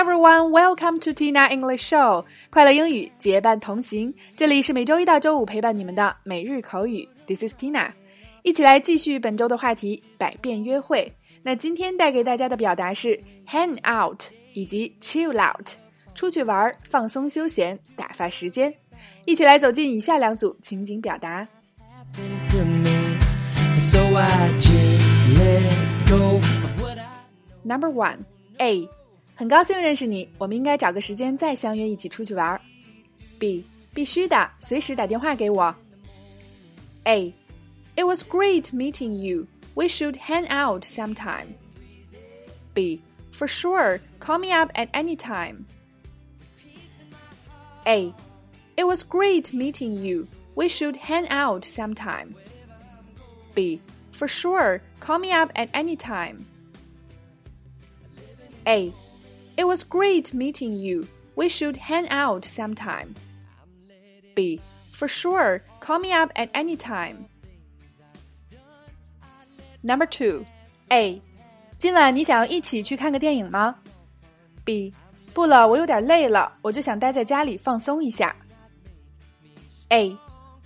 everyone, welcome to Tina English Show。快乐英语结伴同行，这里是每周一到周五陪伴你们的每日口语。This is Tina，一起来继续本周的话题——百变约会。那今天带给大家的表达是 hang out 以及 chill out，出去玩、放松、休闲、打发时间。一起来走进以下两组情景表达。Number one, A，很高兴认识你，我们应该找个时间再相约一起出去玩。B，必须的，随时打电话给我。A, it was great meeting you. We should hang out sometime. B, for sure, call me up at any time. A, it was great meeting you. We should hang out sometime. B, for sure, call me up at any time. A, it was great meeting you. We should hang out sometime. B, for sure, call me up at any time. Number two, A，今晚你想要一起去看个电影吗？B，不了，我有点累了，我就想待在家里放松一下。A,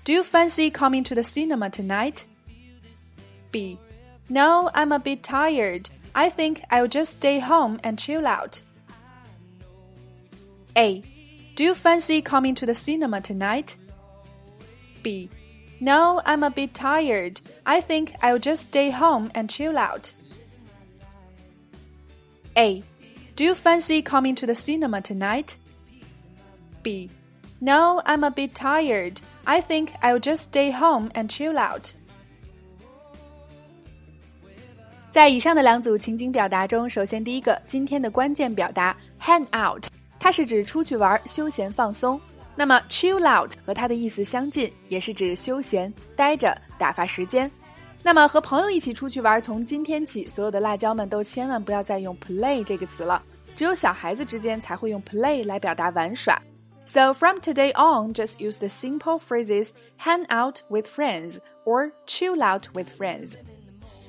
do you fancy coming to the cinema tonight? B, no, I'm a bit tired. I think I'll just stay home and chill out. A, do you fancy coming to the cinema tonight? B, no, I'm a bit tired. I think I'll just stay home and chill out. A. Do you fancy coming to the cinema tonight? B. No, I'm a bit tired. I think I'll just stay home and chill out. 在以上的两组情景表达中，首先第一个，今天的关键表达 “hang out”， 它是指出去玩、休闲放松。那么 chill out 和它的意思相近，也是指休闲、待着、打发时间。那么和朋友一起出去玩，从今天起，所有的辣椒们都千万不要再用 play 这个词了，只有小孩子之间才会用 play 来表达玩耍。So from today on, just use the simple phrases hang out with friends or chill out with friends。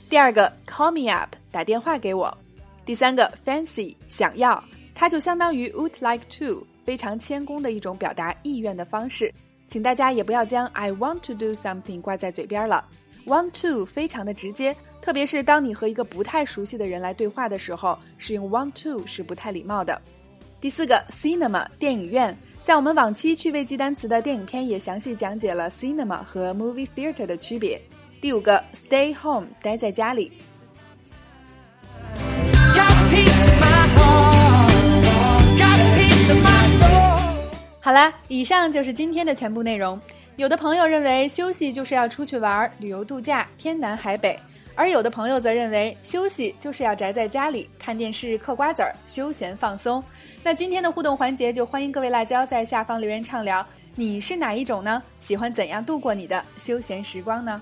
第二个 call me up 打电话给我。第三个 fancy 想要，它就相当于 would like to。非常谦恭的一种表达意愿的方式，请大家也不要将 I want to do something 挂在嘴边了。Want to 非常的直接，特别是当你和一个不太熟悉的人来对话的时候，使用 want to 是不太礼貌的。第四个 cinema 电影院，在我们往期趣味记单词的电影片也详细讲解了 cinema 和 movie theater 的区别。第五个 stay home 待在家里。啦，以上就是今天的全部内容。有的朋友认为休息就是要出去玩、旅游度假、天南海北，而有的朋友则认为休息就是要宅在家里看电视、嗑瓜子儿、休闲放松。那今天的互动环节就欢迎各位辣椒在下方留言畅聊，你是哪一种呢？喜欢怎样度过你的休闲时光呢